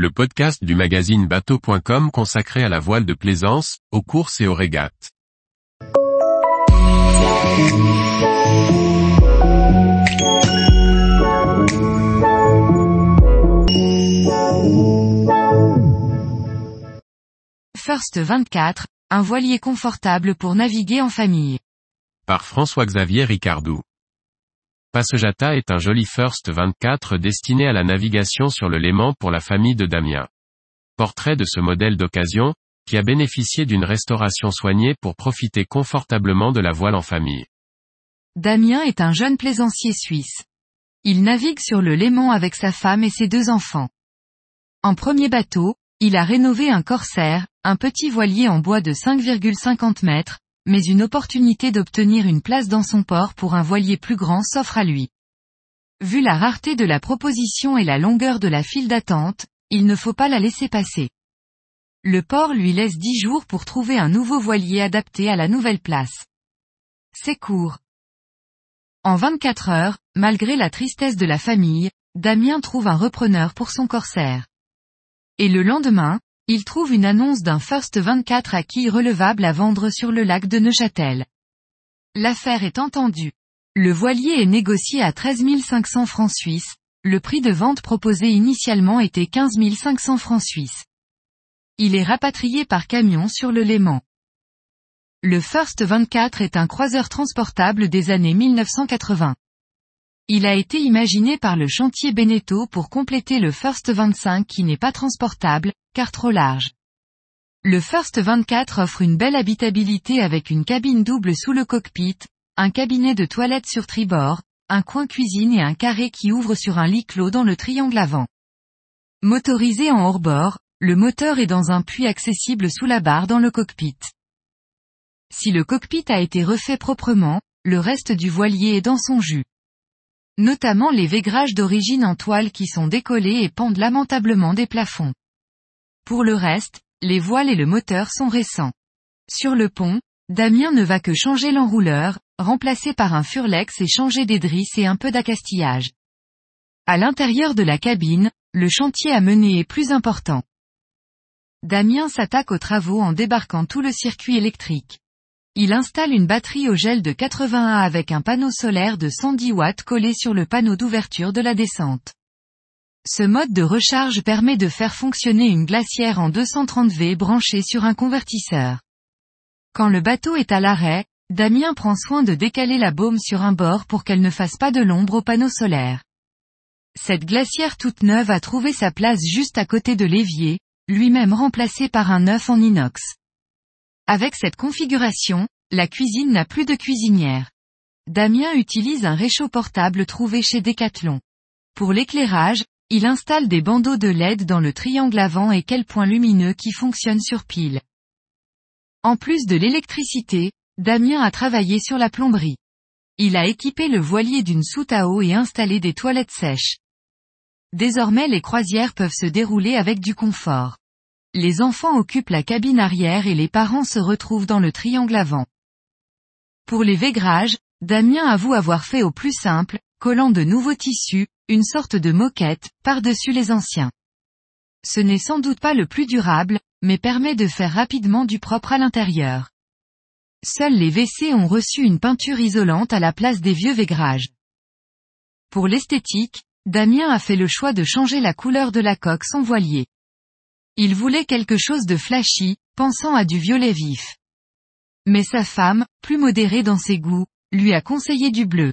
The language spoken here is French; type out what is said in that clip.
le podcast du magazine bateau.com consacré à la voile de plaisance, aux courses et aux régates. First 24, un voilier confortable pour naviguer en famille. Par François-Xavier Ricardou. Passejata est un joli First 24 destiné à la navigation sur le Léman pour la famille de Damien. Portrait de ce modèle d'occasion, qui a bénéficié d'une restauration soignée pour profiter confortablement de la voile en famille. Damien est un jeune plaisancier suisse. Il navigue sur le Léman avec sa femme et ses deux enfants. En premier bateau, il a rénové un corsaire, un petit voilier en bois de 5,50 mètres, mais une opportunité d'obtenir une place dans son port pour un voilier plus grand s'offre à lui. Vu la rareté de la proposition et la longueur de la file d'attente, il ne faut pas la laisser passer. Le port lui laisse 10 jours pour trouver un nouveau voilier adapté à la nouvelle place. C'est court. En 24 heures, malgré la tristesse de la famille, Damien trouve un repreneur pour son corsaire. Et le lendemain, il trouve une annonce d'un First 24 à quille relevable à vendre sur le lac de Neuchâtel. L'affaire est entendue. Le voilier est négocié à 13 500 francs suisses, le prix de vente proposé initialement était 15 500 francs suisses. Il est rapatrié par camion sur le Léman. Le First 24 est un croiseur transportable des années 1980. Il a été imaginé par le chantier Beneteau pour compléter le First 25 qui n'est pas transportable, car trop large. Le First 24 offre une belle habitabilité avec une cabine double sous le cockpit, un cabinet de toilette sur tribord, un coin cuisine et un carré qui ouvre sur un lit clos dans le triangle avant. Motorisé en hors-bord, le moteur est dans un puits accessible sous la barre dans le cockpit. Si le cockpit a été refait proprement, le reste du voilier est dans son jus notamment les végrages d'origine en toile qui sont décollés et pendent lamentablement des plafonds. Pour le reste, les voiles et le moteur sont récents. Sur le pont, Damien ne va que changer l'enrouleur, remplacer par un furlex et changer des drisses et un peu d'accastillage. À l'intérieur de la cabine, le chantier à mener est plus important. Damien s'attaque aux travaux en débarquant tout le circuit électrique. Il installe une batterie au gel de 81 avec un panneau solaire de 110 watts collé sur le panneau d'ouverture de la descente. Ce mode de recharge permet de faire fonctionner une glacière en 230 V branchée sur un convertisseur. Quand le bateau est à l'arrêt, Damien prend soin de décaler la baume sur un bord pour qu'elle ne fasse pas de l'ombre au panneau solaire. Cette glacière toute neuve a trouvé sa place juste à côté de l'évier, lui-même remplacé par un œuf en inox. Avec cette configuration, la cuisine n'a plus de cuisinière. Damien utilise un réchaud portable trouvé chez Decathlon. Pour l'éclairage, il installe des bandeaux de LED dans le triangle avant et quelques points lumineux qui fonctionnent sur pile. En plus de l'électricité, Damien a travaillé sur la plomberie. Il a équipé le voilier d'une soute à eau et installé des toilettes sèches. Désormais les croisières peuvent se dérouler avec du confort. Les enfants occupent la cabine arrière et les parents se retrouvent dans le triangle avant. Pour les végrages, Damien avoue avoir fait au plus simple, collant de nouveaux tissus, une sorte de moquette, par-dessus les anciens. Ce n'est sans doute pas le plus durable, mais permet de faire rapidement du propre à l'intérieur. Seuls les WC ont reçu une peinture isolante à la place des vieux végrages. Pour l'esthétique, Damien a fait le choix de changer la couleur de la coque sans voilier. Il voulait quelque chose de flashy, pensant à du violet vif. Mais sa femme, plus modérée dans ses goûts, lui a conseillé du bleu.